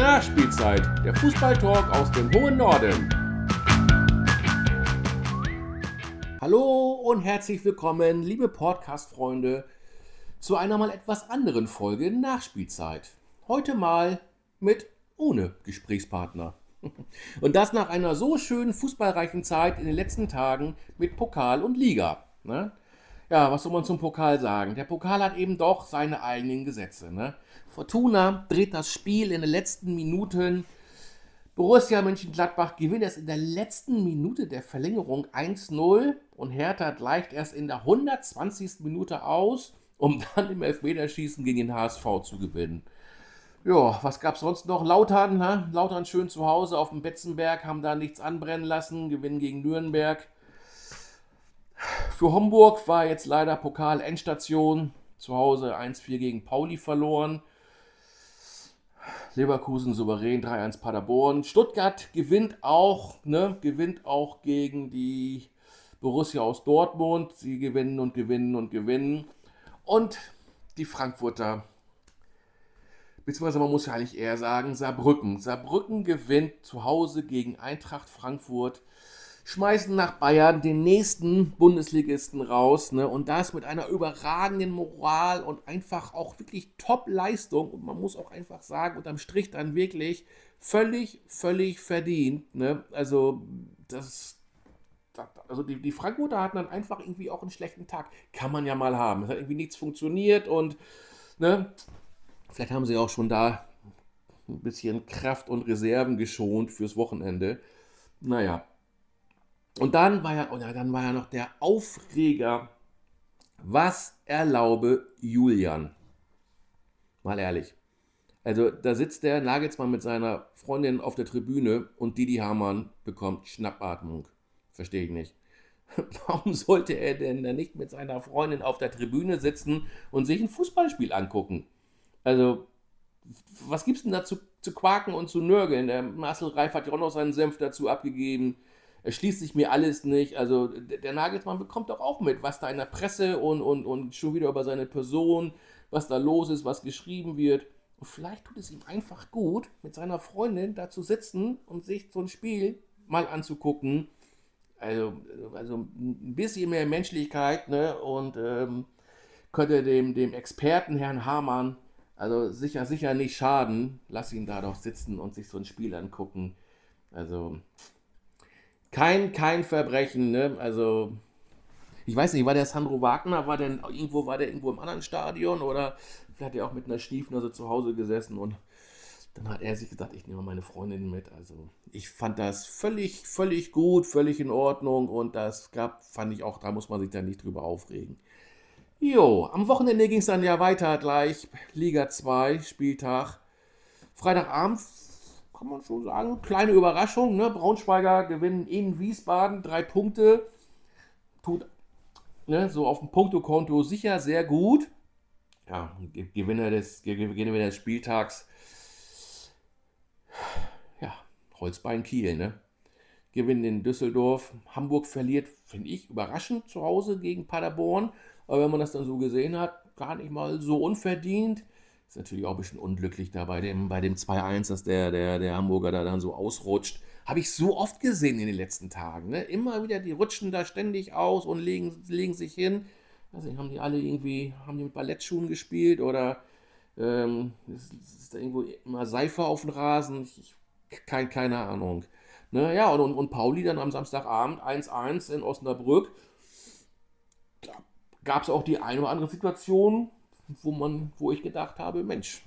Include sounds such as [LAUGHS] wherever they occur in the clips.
Nachspielzeit, der Fußballtalk aus dem hohen Norden. Hallo und herzlich willkommen, liebe Podcast-Freunde, zu einer mal etwas anderen Folge Nachspielzeit. Heute mal mit ohne Gesprächspartner. [LAUGHS] Und das nach einer so schönen fußballreichen Zeit in den letzten Tagen mit Pokal und Liga. Ne? Ja, was soll man zum Pokal sagen? Der Pokal hat eben doch seine eigenen Gesetze. Ne? Fortuna dreht das Spiel in den letzten Minuten. Borussia Mönchengladbach gewinnt es in der letzten Minute der Verlängerung 1-0 und Hertha gleicht erst in der 120. Minute aus, um dann im Elfmeterschießen gegen den HSV zu gewinnen. Ja, was gab es sonst noch? Lautern, ne? Lautern schön zu Hause auf dem Betzenberg, haben da nichts anbrennen lassen, gewinnen gegen Nürnberg. Für Homburg war jetzt leider Pokal-Endstation. Zu Hause 1-4 gegen Pauli verloren. Leverkusen souverän 3-1 Paderborn. Stuttgart gewinnt auch, ne, gewinnt auch gegen die Borussia aus Dortmund. Sie gewinnen und gewinnen und gewinnen. Und die Frankfurter, beziehungsweise man muss ja eigentlich eher sagen, Saarbrücken. Saarbrücken gewinnt zu Hause gegen Eintracht Frankfurt schmeißen nach Bayern den nächsten Bundesligisten raus. Ne? Und das mit einer überragenden Moral und einfach auch wirklich Top-Leistung. Und man muss auch einfach sagen, unterm Strich dann wirklich völlig, völlig verdient. Ne? Also, das. Also die, die Frankfurter hatten dann einfach irgendwie auch einen schlechten Tag. Kann man ja mal haben. Es hat irgendwie nichts funktioniert und ne, vielleicht haben sie auch schon da ein bisschen Kraft und Reserven geschont fürs Wochenende. Naja, und dann war ja, oh ja, dann war ja noch der Aufreger. Was erlaube Julian? Mal ehrlich. Also da sitzt der Nagelsmann mit seiner Freundin auf der Tribüne und Didi Hamann bekommt Schnappatmung. Verstehe ich nicht. [LAUGHS] Warum sollte er denn da nicht mit seiner Freundin auf der Tribüne sitzen und sich ein Fußballspiel angucken? Also, was gibt's denn da zu, zu quaken und zu nörgeln? Der Marcel Reif hat ja auch noch seinen Senf dazu abgegeben erschließt sich mir alles nicht. Also der Nagelsmann bekommt doch auch mit, was da in der Presse und, und, und schon wieder über seine Person, was da los ist, was geschrieben wird. Und vielleicht tut es ihm einfach gut, mit seiner Freundin da zu sitzen und sich so ein Spiel mal anzugucken. Also, also ein bisschen mehr Menschlichkeit, ne? Und ähm, könnte dem, dem Experten Herrn Hamann also sicher, sicher nicht schaden. Lass ihn da doch sitzen und sich so ein Spiel angucken. Also, kein, kein Verbrechen, ne? Also, ich weiß nicht, war der Sandro Wagner, war der irgendwo, war der irgendwo im anderen Stadion oder hat er auch mit einer Stiefnase zu Hause gesessen und dann hat er sich gesagt, ich nehme meine Freundin mit. Also ich fand das völlig, völlig gut, völlig in Ordnung und das gab, fand ich auch, da muss man sich dann nicht drüber aufregen. Jo, am Wochenende ging es dann ja weiter gleich. Liga 2, Spieltag. Freitagabend kann man schon sagen, kleine Überraschung. Ne? Braunschweiger gewinnen in Wiesbaden drei Punkte. Tut ne, so auf dem Punktekonto sicher sehr gut. Ja, Gewinner des, Gewinner des Spieltags. Ja, Holzbein Kiel, ne? Gewinnen in Düsseldorf. Hamburg verliert, finde ich, überraschend zu Hause gegen Paderborn. Aber wenn man das dann so gesehen hat, gar nicht mal so unverdient. Ist natürlich auch ein bisschen unglücklich da bei dem, bei dem 2-1, dass der, der, der Hamburger da dann so ausrutscht. Habe ich so oft gesehen in den letzten Tagen. Ne? Immer wieder, die rutschen da ständig aus und legen, legen sich hin. Weiß nicht, haben die alle irgendwie, haben die mit Ballettschuhen gespielt oder ähm, ist, ist, da irgendwo immer Seife auf dem Rasen? Ich, ich, kein, keine Ahnung. Ne? Ja, und, und Pauli dann am Samstagabend 1-1 in Osnabrück. Da gab es auch die eine oder andere Situation, wo man, wo ich gedacht habe, Mensch,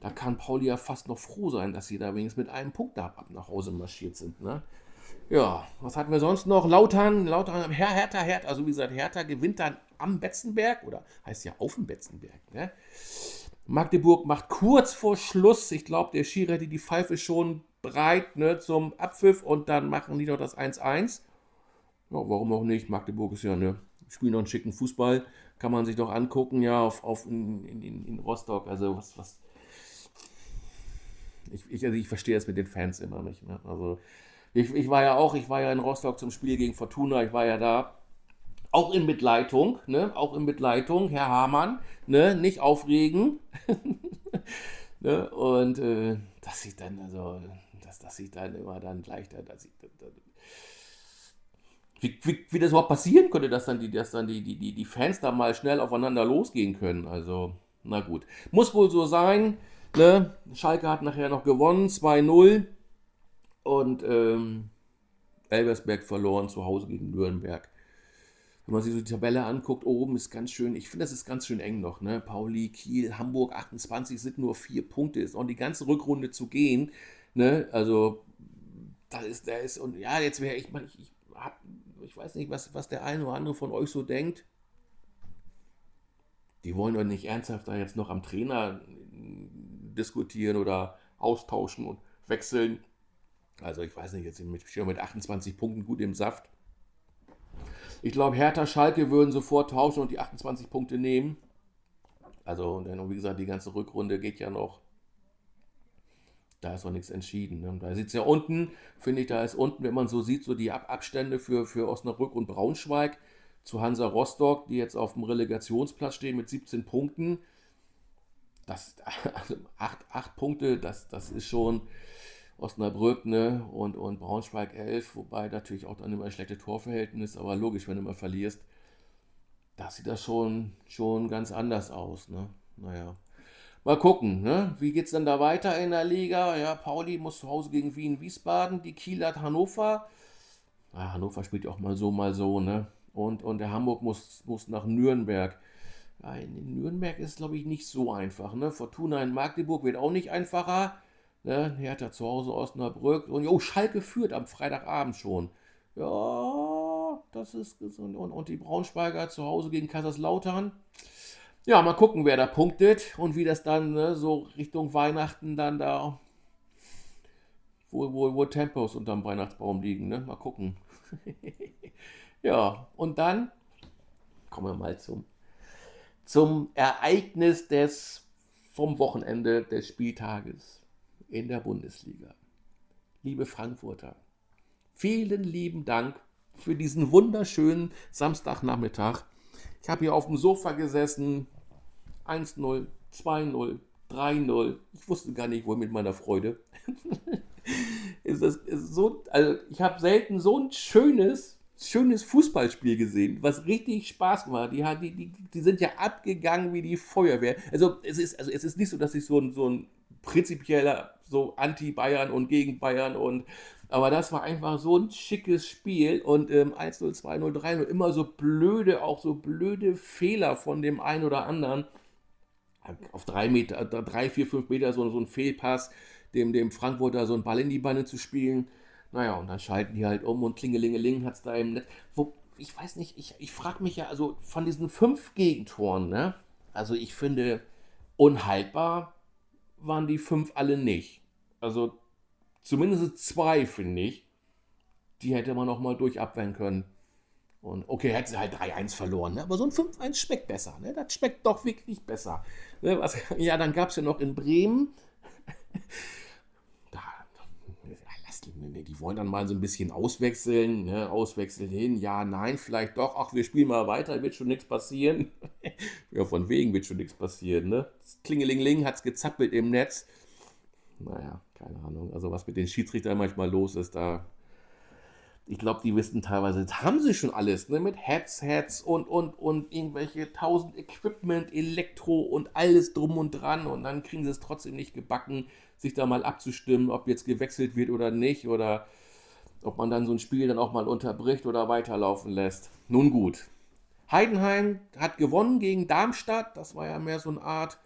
da kann Pauli ja fast noch froh sein, dass sie da wenigstens mit einem Punkt ab nach Hause marschiert sind. Ne? Ja, was hatten wir sonst noch? Lautern, Lautern, Her Hertha, Hertha, also wie gesagt, Hertha gewinnt dann am Betzenberg oder heißt ja auf dem Betzenberg. Ne? Magdeburg macht kurz vor Schluss, ich glaube, der Schiri hätte die Pfeife schon bereit ne, zum Abpfiff und dann machen die doch das 1-1. Ja, warum auch nicht? Magdeburg ist ja, ne, spielen noch einen schicken Fußball kann man sich doch angucken, ja, auf, auf in, in, in Rostock. Also was, was. Ich, ich, also ich verstehe es mit den Fans immer nicht. Ne? Also ich, ich war ja auch, ich war ja in Rostock zum Spiel gegen Fortuna, ich war ja da. Auch in Mitleitung, ne? Auch in Mitleitung, Herr Hamann, ne? Nicht aufregen. [LAUGHS] Ne? Und äh, dass ich dann, also, dass, dass ich dann immer dann gleich da, dass ich, da, wie, wie, wie, das überhaupt passieren könnte, dass dann, die, dass dann die, die, die Fans da mal schnell aufeinander losgehen können. Also, na gut. Muss wohl so sein. Ne? Schalke hat nachher noch gewonnen, 2-0. Und ähm, Elversberg verloren zu Hause gegen Nürnberg. Wenn man sich so die Tabelle anguckt, oben ist ganz schön, ich finde, das ist ganz schön eng noch. Ne? Pauli, Kiel, Hamburg 28 sind nur vier Punkte, ist noch die ganze Rückrunde zu gehen. Ne? Also, da ist, da ist, und ja, jetzt wäre ich, ich, ich, ich weiß nicht, was, was der eine oder andere von euch so denkt. Die wollen doch nicht ernsthaft da jetzt noch am Trainer diskutieren oder austauschen und wechseln. Also ich weiß nicht, jetzt wir mit 28 Punkten gut im Saft. Ich glaube, Hertha Schalke würden sofort tauschen und die 28 Punkte nehmen. Also, denn, wie gesagt, die ganze Rückrunde geht ja noch. Da ist noch nichts entschieden. Ne? Da sieht es ja unten, finde ich, da ist unten, wenn man so sieht, so die Ab Abstände für, für Osnabrück und Braunschweig zu Hansa Rostock, die jetzt auf dem Relegationsplatz stehen mit 17 Punkten. Das, [LAUGHS] also 8, 8 Punkte, das, das ist schon, Osnabrück ne? und, und Braunschweig 11, wobei natürlich auch dann immer ein schlechtes Torverhältnis, aber logisch, wenn du mal verlierst, da sieht das schon, schon ganz anders aus. Ne? Naja, mal gucken, ne? wie geht es denn da weiter in der Liga? Ja, Pauli muss zu Hause gegen Wien, Wiesbaden, die Kiel hat Hannover. Ja, Hannover spielt ja auch mal so, mal so, ne? Und, und der Hamburg muss, muss nach Nürnberg. Ja, in Nürnberg ist es, glaube ich, nicht so einfach. Ne? Fortuna in Magdeburg wird auch nicht einfacher. Ne? Hertha zu Hause Osnabrück. Und oh, Schalke führt am Freitagabend schon. Ja, das ist gesund. Und, und die Braunschweiger zu Hause gegen Kaiserslautern. Ja, mal gucken, wer da punktet und wie das dann ne, so Richtung Weihnachten dann da, wo, wo, wo Tempos unterm Weihnachtsbaum liegen. Ne? Mal gucken. [LAUGHS] ja, und dann kommen wir mal zum, zum Ereignis des vom Wochenende des Spieltages in der Bundesliga. Liebe Frankfurter, vielen lieben Dank für diesen wunderschönen Samstagnachmittag. Ich habe hier auf dem Sofa gesessen, 1-0, 2-0, 3-0. Ich wusste gar nicht, wo mit meiner Freude. [LAUGHS] ist das, ist so, also ich habe selten so ein schönes, schönes Fußballspiel gesehen, was richtig Spaß gemacht hat. Die, die, die, sind ja abgegangen wie die Feuerwehr. Also es ist, also es ist nicht so, dass ich so ein, so ein prinzipieller so anti-Bayern und gegen Bayern und aber das war einfach so ein schickes Spiel und ähm, 1-0, 2-0, 3-0, immer so blöde, auch so blöde Fehler von dem einen oder anderen. Auf drei Meter, drei, vier, fünf Meter so, so ein Fehlpass, dem, dem Frankfurter so einen Ball in die Beine zu spielen. Naja, und dann schalten die halt um und klingelingeling hat es da im Netz. Wo, ich weiß nicht, ich, ich frage mich ja, also von diesen fünf Gegentoren, ne? Also ich finde unhaltbar waren die fünf alle nicht. Also zumindest zwei, finde ich. Die hätte man noch mal durchabwehren können. Und okay, hätte sie halt 3-1 verloren, ne? aber so ein 5-1 schmeckt besser. Ne? Das schmeckt doch wirklich besser. Ne? Was, [LAUGHS] ja, dann gab es ja noch in Bremen. [LAUGHS] da, die wollen dann mal so ein bisschen auswechseln. Ne? Auswechseln hin, ja, nein, vielleicht doch. Ach, wir spielen mal weiter, wird schon nichts passieren. [LAUGHS] ja, von wegen wird schon nichts passieren. Ne? Klingelingeling hat es gezappelt im Netz. Naja, keine Ahnung. Also was mit den Schiedsrichtern manchmal los ist, da. Ich glaube, die wissen teilweise, das haben sie schon alles, ne? Mit Headsets und, und, und irgendwelche tausend Equipment, Elektro und alles drum und dran. Und dann kriegen sie es trotzdem nicht gebacken, sich da mal abzustimmen, ob jetzt gewechselt wird oder nicht. Oder ob man dann so ein Spiel dann auch mal unterbricht oder weiterlaufen lässt. Nun gut. Heidenheim hat gewonnen gegen Darmstadt. Das war ja mehr so eine Art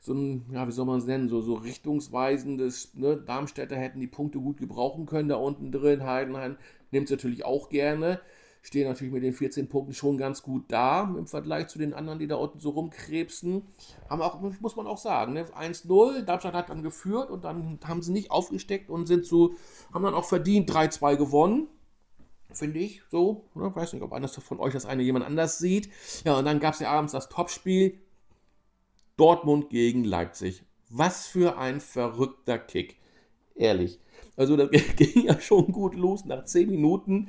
so ein, ja, wie soll man es nennen, so, so richtungsweisendes, ne? Darmstädter hätten die Punkte gut gebrauchen können, da unten drin. Heidenheim nimmt es natürlich auch gerne. Stehen natürlich mit den 14 Punkten schon ganz gut da im Vergleich zu den anderen, die da unten so rumkrebsen. Haben auch, muss man auch sagen, ne? 1-0, Darmstadt hat dann geführt und dann haben sie nicht aufgesteckt und sind so, haben dann auch verdient 3-2 gewonnen finde ich so. Ne? Weiß nicht, ob eines von euch das eine jemand anders sieht. Ja, und dann gab es ja abends das Topspiel Dortmund gegen Leipzig. Was für ein verrückter Kick. Ehrlich. Also das [LAUGHS] ging ja schon gut los nach 10 Minuten.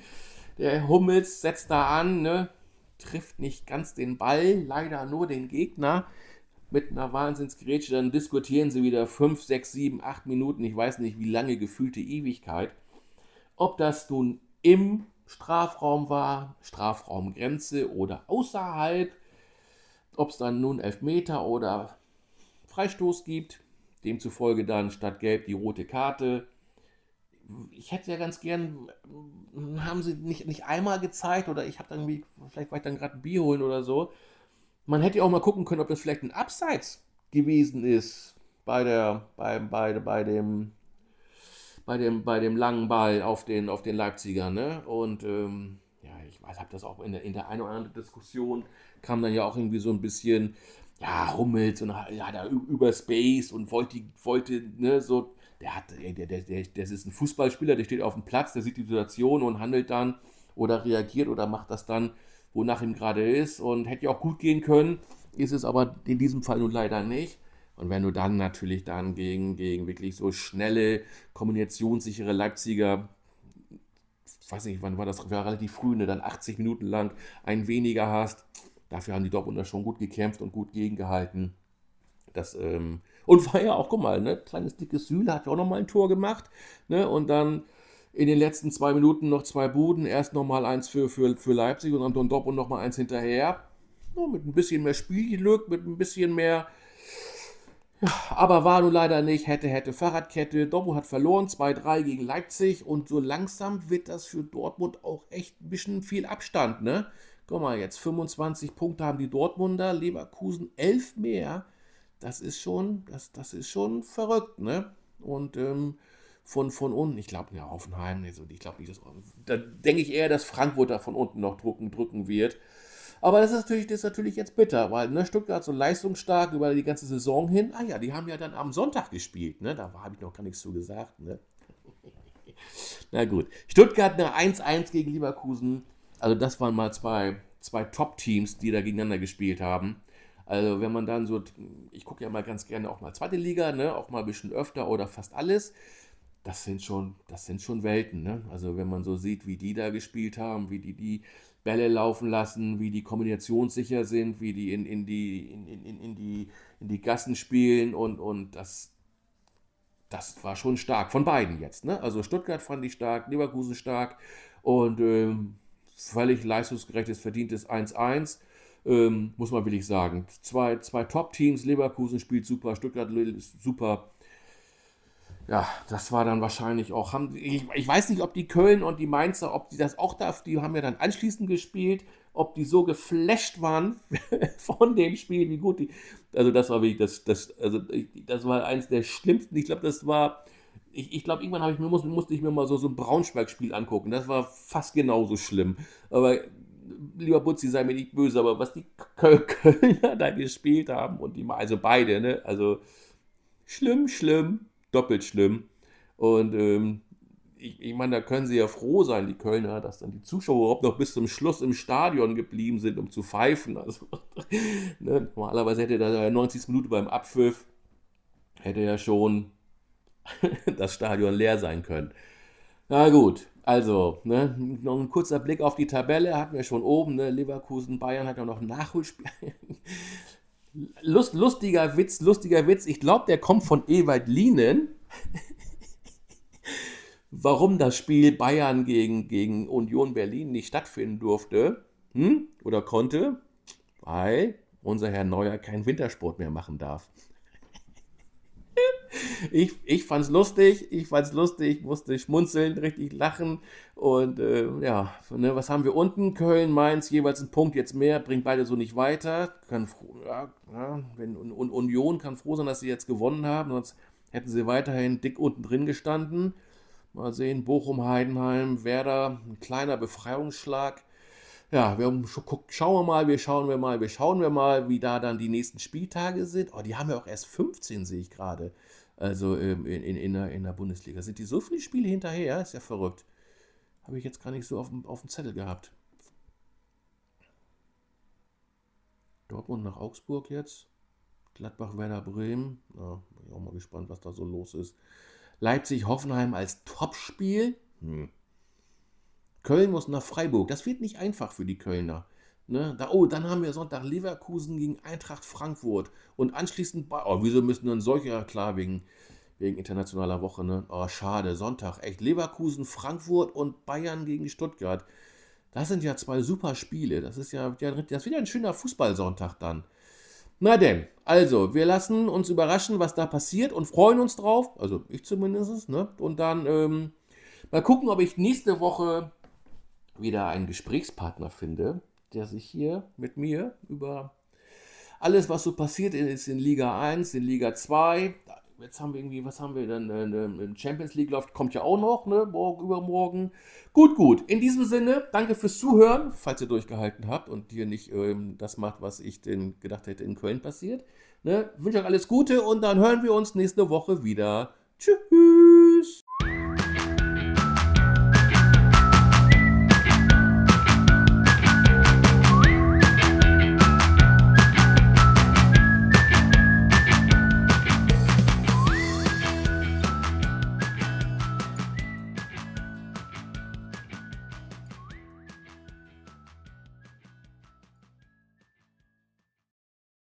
Der Hummels setzt da an, ne? trifft nicht ganz den Ball, leider nur den Gegner. mit einer Wahnsinnsgrätsche, dann diskutieren sie wieder 5, 6, 7, 8 Minuten, ich weiß nicht wie lange, gefühlte Ewigkeit. Ob das nun im Strafraum war, Strafraumgrenze oder außerhalb, ob es dann nun Elfmeter oder Freistoß gibt, demzufolge dann statt Gelb die rote Karte. Ich hätte ja ganz gern, haben sie nicht, nicht einmal gezeigt oder ich habe dann irgendwie, vielleicht war ich dann gerade ein Bier holen oder so, man hätte ja auch mal gucken können, ob das vielleicht ein Abseits gewesen ist bei der, bei, bei, bei dem, bei dem, bei dem langen Ball auf den, auf den Leipziger, ne? Und ähm, ja, ich weiß, habe das auch in der, in der einen oder anderen Diskussion kam dann ja auch irgendwie so ein bisschen, ja, Hummels und ja, da über Space und wollte, wollte, ne, so, der hat, der, der, der, das ist ein Fußballspieler, der steht auf dem Platz, der sieht die Situation und handelt dann oder reagiert oder macht das dann wonach ihm gerade ist und hätte ja auch gut gehen können, ist es aber in diesem Fall nun leider nicht. Und wenn du dann natürlich dann gegen, gegen wirklich so schnelle, kombinationssichere Leipziger, weiß nicht, wann war das, war relativ früh, ne, dann 80 Minuten lang ein weniger hast, dafür haben die Dortmunder schon gut gekämpft und gut gegengehalten. Das, ähm, und war ja auch, guck mal, ne, kleines dickes Sühle hat ja auch nochmal ein Tor gemacht, ne, und dann in den letzten zwei Minuten noch zwei Buden. Erst nochmal eins für, für, für Leipzig und dann Dopp und nochmal eins hinterher. Ja, mit ein bisschen mehr Spielglück, mit ein bisschen mehr. Aber war nun leider nicht. Hätte, hätte Fahrradkette. Dobbo hat verloren. 2-3 gegen Leipzig. Und so langsam wird das für Dortmund auch echt ein bisschen viel Abstand, ne? Guck mal, jetzt 25 Punkte haben die Dortmunder, Leverkusen 11 mehr. Das ist schon, das, das ist schon verrückt, ne? Und ähm, von, von unten. Ich glaube, ja, Hoffenheim, also ich glaube nicht, dass, da denke ich eher, dass Frankfurt da von unten noch drücken, drücken wird. Aber das ist natürlich, das ist natürlich jetzt bitter, weil ne, Stuttgart so leistungsstark über die ganze Saison hin. Ah ja, die haben ja dann am Sonntag gespielt. Ne? Da habe ich noch gar nichts zu gesagt. Ne? [LAUGHS] Na gut. Stuttgart eine 1-1 gegen Leverkusen. Also das waren mal zwei, zwei Top-Teams, die da gegeneinander gespielt haben. Also wenn man dann so, ich gucke ja mal ganz gerne auch mal zweite Liga, ne? auch mal ein bisschen öfter oder fast alles das sind schon, das sind schon Welten. Ne? Also wenn man so sieht, wie die da gespielt haben, wie die die Bälle laufen lassen, wie die kombinationssicher sind, wie die in, in, die, in, in, in, die, in die Gassen spielen und, und das, das war schon stark. Von beiden jetzt. Ne? Also Stuttgart fand ich stark, Leverkusen stark und ähm, völlig leistungsgerechtes, verdientes 1-1. Ähm, muss man wirklich sagen. Zwei, zwei Top-Teams, Leverkusen spielt super, Stuttgart super ja, das war dann wahrscheinlich auch. Haben, ich, ich, weiß nicht, ob die Köln und die Mainzer, ob die das auch darf, die haben ja dann anschließend gespielt, ob die so geflasht waren [LAUGHS] von dem Spiel, wie gut die. Also, das war wirklich das, das, also, das war eines der schlimmsten. Ich glaube, das war. Ich, ich glaube, irgendwann ich mir, muss, musste ich mir mal so, so ein Braunschweig-Spiel angucken. Das war fast genauso schlimm. Aber lieber Butzi, sei mir nicht böse, aber was die Kölner da gespielt haben und die, also beide, ne? Also schlimm, schlimm doppelt schlimm. Und ähm, ich, ich meine, da können sie ja froh sein, die Kölner, dass dann die Zuschauer überhaupt noch bis zum Schluss im Stadion geblieben sind, um zu pfeifen. Also, [LAUGHS] ne, normalerweise hätte da 90 Minuten beim Abpfiff, hätte ja schon [LAUGHS] das Stadion leer sein können. Na gut, also, ne, noch ein kurzer Blick auf die Tabelle, hatten wir schon oben, ne, Leverkusen, Bayern hat ja noch ein Nachholspiel. Lust, lustiger Witz, lustiger Witz. Ich glaube, der kommt von Ewald Lienen. [LAUGHS] Warum das Spiel Bayern gegen, gegen Union Berlin nicht stattfinden durfte hm? oder konnte? Weil unser Herr Neuer keinen Wintersport mehr machen darf ich, ich fand's lustig, ich fand's lustig, musste schmunzeln, richtig lachen. Und äh, ja, ne, was haben wir unten? Köln, Mainz, jeweils ein Punkt, jetzt mehr, bringt beide so nicht weiter. Kann ja, ja, wenn, und Union kann froh sein, dass sie jetzt gewonnen haben, sonst hätten sie weiterhin dick unten drin gestanden. Mal sehen, Bochum, Heidenheim, Werder, ein kleiner Befreiungsschlag ja, wir schauen wir mal, wir schauen wir mal, wir schauen wir mal, wie da dann die nächsten Spieltage sind. Oh, die haben ja auch erst 15, sehe ich gerade. Also ähm, in, in, in, der, in der Bundesliga. Sind die so viele Spiele hinterher? Ist ja verrückt. Habe ich jetzt gar nicht so auf dem, auf dem Zettel gehabt. Dortmund nach Augsburg jetzt. Gladbach, Werder Bremen. Ja, bin ich auch mal gespannt, was da so los ist. Leipzig, Hoffenheim als Topspiel. Hm. Köln muss nach Freiburg. Das wird nicht einfach für die Kölner. Ne? Da, oh, dann haben wir Sonntag Leverkusen gegen Eintracht Frankfurt und anschließend, oh, wieso müssen dann solche, ja klar, wegen, wegen internationaler Woche, ne? Oh, schade, Sonntag, echt, Leverkusen, Frankfurt und Bayern gegen Stuttgart. Das sind ja zwei super Spiele. Das ist ja, das wieder ein schöner Fußballsonntag dann. Na denn, also, wir lassen uns überraschen, was da passiert und freuen uns drauf. Also, ich zumindest, ne? Und dann ähm, mal gucken, ob ich nächste Woche wieder einen Gesprächspartner finde, der sich hier mit mir über alles, was so passiert ist in Liga 1, in Liga 2, jetzt haben wir irgendwie, was haben wir denn? Äh, Champions League läuft, kommt ja auch noch, ne? Morgen, übermorgen. Gut, gut. In diesem Sinne, danke fürs Zuhören, falls ihr durchgehalten habt und hier nicht ähm, das macht, was ich denn gedacht hätte in Köln passiert. Ne? Ich wünsche euch alles Gute und dann hören wir uns nächste Woche wieder. Tschüss.